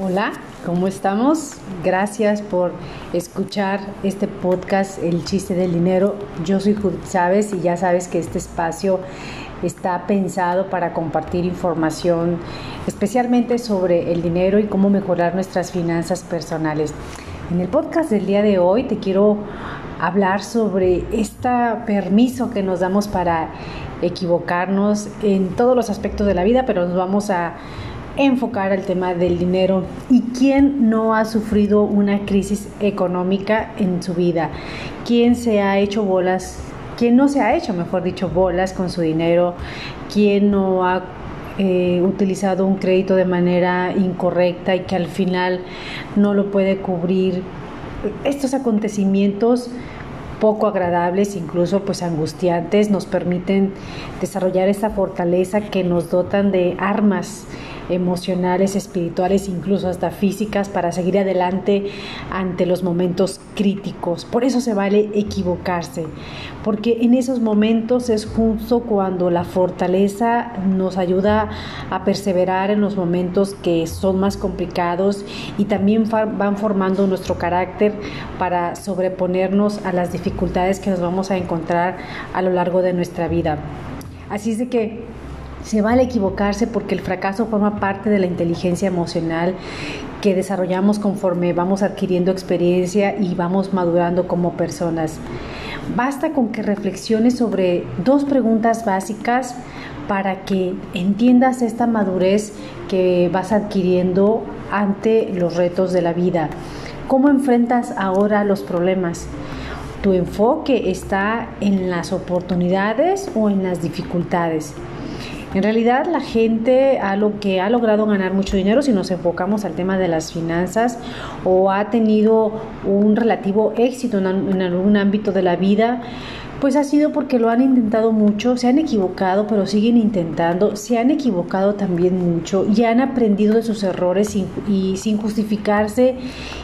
Hola, ¿cómo estamos? Gracias por escuchar este podcast, El chiste del dinero. Yo soy Judith Chávez y ya sabes que este espacio está pensado para compartir información especialmente sobre el dinero y cómo mejorar nuestras finanzas personales. En el podcast del día de hoy te quiero hablar sobre este permiso que nos damos para equivocarnos en todos los aspectos de la vida, pero nos vamos a enfocar al tema del dinero y quién no ha sufrido una crisis económica en su vida, quién se ha hecho bolas, quién no se ha hecho, mejor dicho, bolas con su dinero, quién no ha eh, utilizado un crédito de manera incorrecta y que al final no lo puede cubrir. Estos acontecimientos poco agradables, incluso pues angustiantes, nos permiten desarrollar esta fortaleza que nos dotan de armas emocionales, espirituales, incluso hasta físicas para seguir adelante ante los momentos críticos. Por eso se vale equivocarse, porque en esos momentos es justo cuando la fortaleza nos ayuda a perseverar en los momentos que son más complicados y también van formando nuestro carácter para sobreponernos a las dificultades que nos vamos a encontrar a lo largo de nuestra vida. Así es de que se vale equivocarse porque el fracaso forma parte de la inteligencia emocional que desarrollamos conforme vamos adquiriendo experiencia y vamos madurando como personas. Basta con que reflexiones sobre dos preguntas básicas para que entiendas esta madurez que vas adquiriendo ante los retos de la vida. ¿Cómo enfrentas ahora los problemas? ¿Tu enfoque está en las oportunidades o en las dificultades? En realidad la gente a lo que ha logrado ganar mucho dinero, si nos enfocamos al tema de las finanzas, o ha tenido un relativo éxito en, algún ámbito de la vida, pues ha sido porque lo han intentado mucho, se han equivocado, pero siguen intentando, se han equivocado también mucho y han aprendido de sus errores y sin justificarse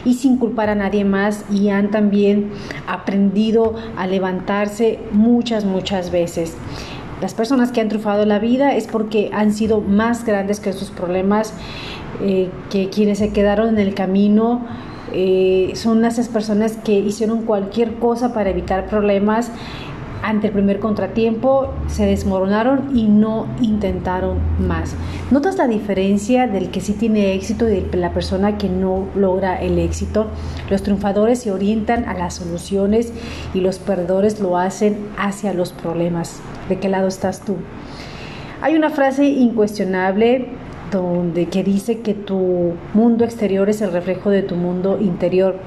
y sin culpar a nadie más y han también aprendido a levantarse muchas, muchas veces. Las personas que han triunfado la vida es porque han sido más grandes que sus problemas, eh, que quienes se quedaron en el camino. Eh, son esas personas que hicieron cualquier cosa para evitar problemas ante el primer contratiempo se desmoronaron y no intentaron más. ¿Notas la diferencia del que sí tiene éxito y de la persona que no logra el éxito? Los triunfadores se orientan a las soluciones y los perdedores lo hacen hacia los problemas. ¿De qué lado estás tú? Hay una frase incuestionable donde que dice que tu mundo exterior es el reflejo de tu mundo interior.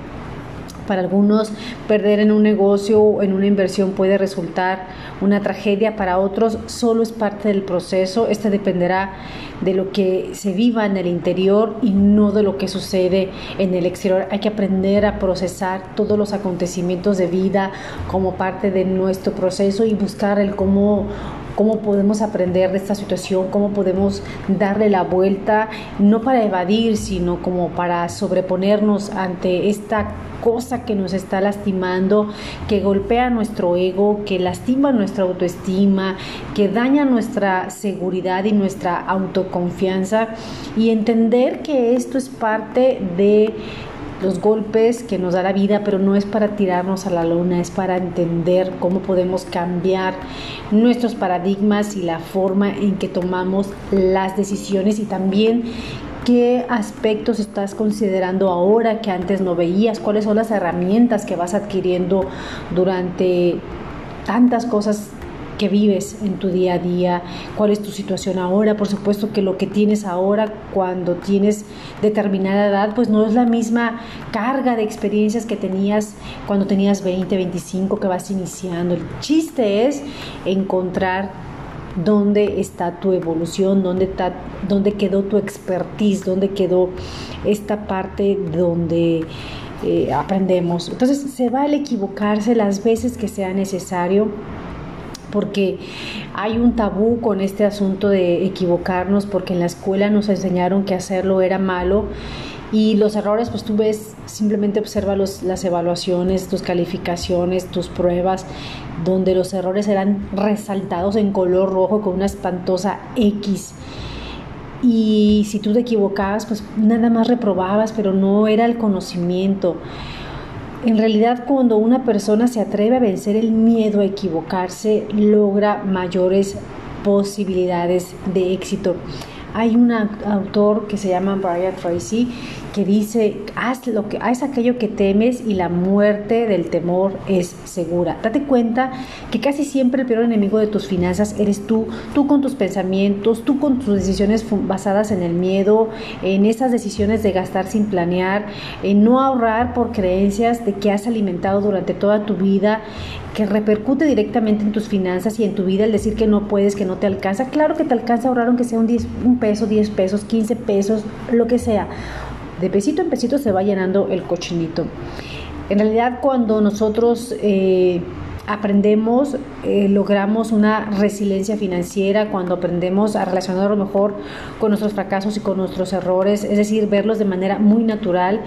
Para algunos, perder en un negocio o en una inversión puede resultar una tragedia. Para otros, solo es parte del proceso. Este dependerá de lo que se viva en el interior y no de lo que sucede en el exterior. Hay que aprender a procesar todos los acontecimientos de vida como parte de nuestro proceso y buscar el cómo cómo podemos aprender de esta situación, cómo podemos darle la vuelta, no para evadir, sino como para sobreponernos ante esta cosa que nos está lastimando, que golpea nuestro ego, que lastima nuestra autoestima, que daña nuestra seguridad y nuestra autoconfianza. Y entender que esto es parte de los golpes que nos da la vida, pero no es para tirarnos a la luna, es para entender cómo podemos cambiar nuestros paradigmas y la forma en que tomamos las decisiones y también qué aspectos estás considerando ahora que antes no veías, cuáles son las herramientas que vas adquiriendo durante tantas cosas que vives en tu día a día, cuál es tu situación ahora. Por supuesto que lo que tienes ahora cuando tienes determinada edad, pues no es la misma carga de experiencias que tenías cuando tenías 20, 25, que vas iniciando. El chiste es encontrar dónde está tu evolución, dónde, está, dónde quedó tu expertise, dónde quedó esta parte donde... Eh, aprendemos. Entonces se vale equivocarse las veces que sea necesario porque hay un tabú con este asunto de equivocarnos, porque en la escuela nos enseñaron que hacerlo era malo y los errores, pues tú ves, simplemente observa los, las evaluaciones, tus calificaciones, tus pruebas, donde los errores eran resaltados en color rojo con una espantosa X. y si tú te equivocabas, pues nada más reprobabas, pero no era el conocimiento. En realidad, cuando una persona se atreve a vencer el miedo a equivocarse, logra mayores posibilidades de éxito. Hay un autor que se llama Brian Tracy que dice, haz, lo que, haz aquello que temes y la muerte del temor es segura. Date cuenta que casi siempre el peor enemigo de tus finanzas eres tú, tú con tus pensamientos, tú con tus decisiones basadas en el miedo, en esas decisiones de gastar sin planear, en no ahorrar por creencias de que has alimentado durante toda tu vida, que repercute directamente en tus finanzas y en tu vida el decir que no puedes, que no te alcanza. Claro que te alcanza ahorrar aunque sea un, un peso, 10 pesos, 15 pesos, lo que sea de pesito en pesito se va llenando el cochinito. En realidad cuando nosotros eh, aprendemos, eh, logramos una resiliencia financiera, cuando aprendemos a relacionarlo mejor con nuestros fracasos y con nuestros errores, es decir, verlos de manera muy natural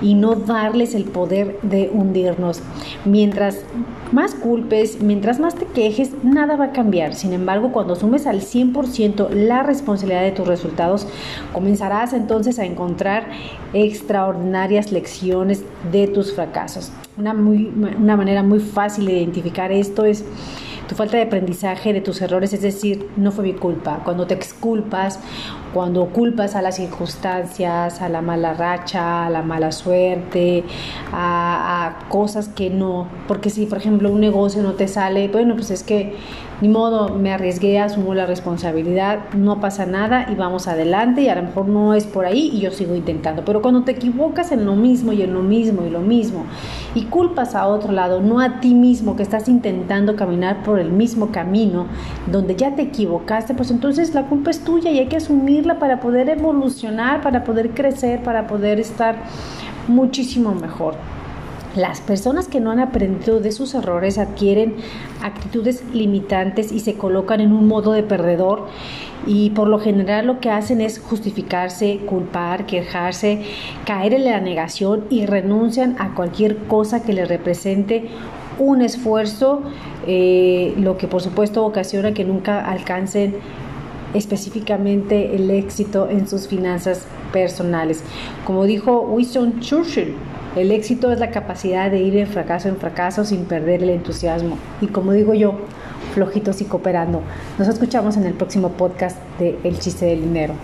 y no darles el poder de hundirnos. Mientras más culpes, mientras más te quejes, nada va a cambiar. Sin embargo, cuando asumes al 100% la responsabilidad de tus resultados, comenzarás entonces a encontrar extraordinarias lecciones de tus fracasos. Una, muy, una manera muy fácil de identificar esto es tu falta de aprendizaje de tus errores, es decir, no fue mi culpa. Cuando te exculpas, cuando culpas a las circunstancias, a la mala racha, a la mala suerte, a, a cosas que no, porque si por ejemplo un negocio no te sale, bueno, pues es que ni modo, me arriesgué, asumo la responsabilidad, no pasa nada y vamos adelante y a lo mejor no es por ahí y yo sigo intentando. Pero cuando te equivocas en lo mismo y en lo mismo y lo mismo y culpas a otro lado, no a ti mismo que estás intentando caminar por el mismo camino donde ya te equivocaste, pues entonces la culpa es tuya y hay que para poder evolucionar, para poder crecer, para poder estar muchísimo mejor. Las personas que no han aprendido de sus errores adquieren actitudes limitantes y se colocan en un modo de perdedor y por lo general lo que hacen es justificarse, culpar, quejarse, caer en la negación y renuncian a cualquier cosa que les represente un esfuerzo, eh, lo que por supuesto ocasiona que nunca alcancen específicamente el éxito en sus finanzas personales. Como dijo Winston Churchill, el éxito es la capacidad de ir de fracaso en fracaso sin perder el entusiasmo. Y como digo yo, flojitos y cooperando. Nos escuchamos en el próximo podcast de El chiste del dinero.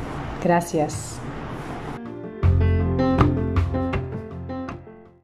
Gracias.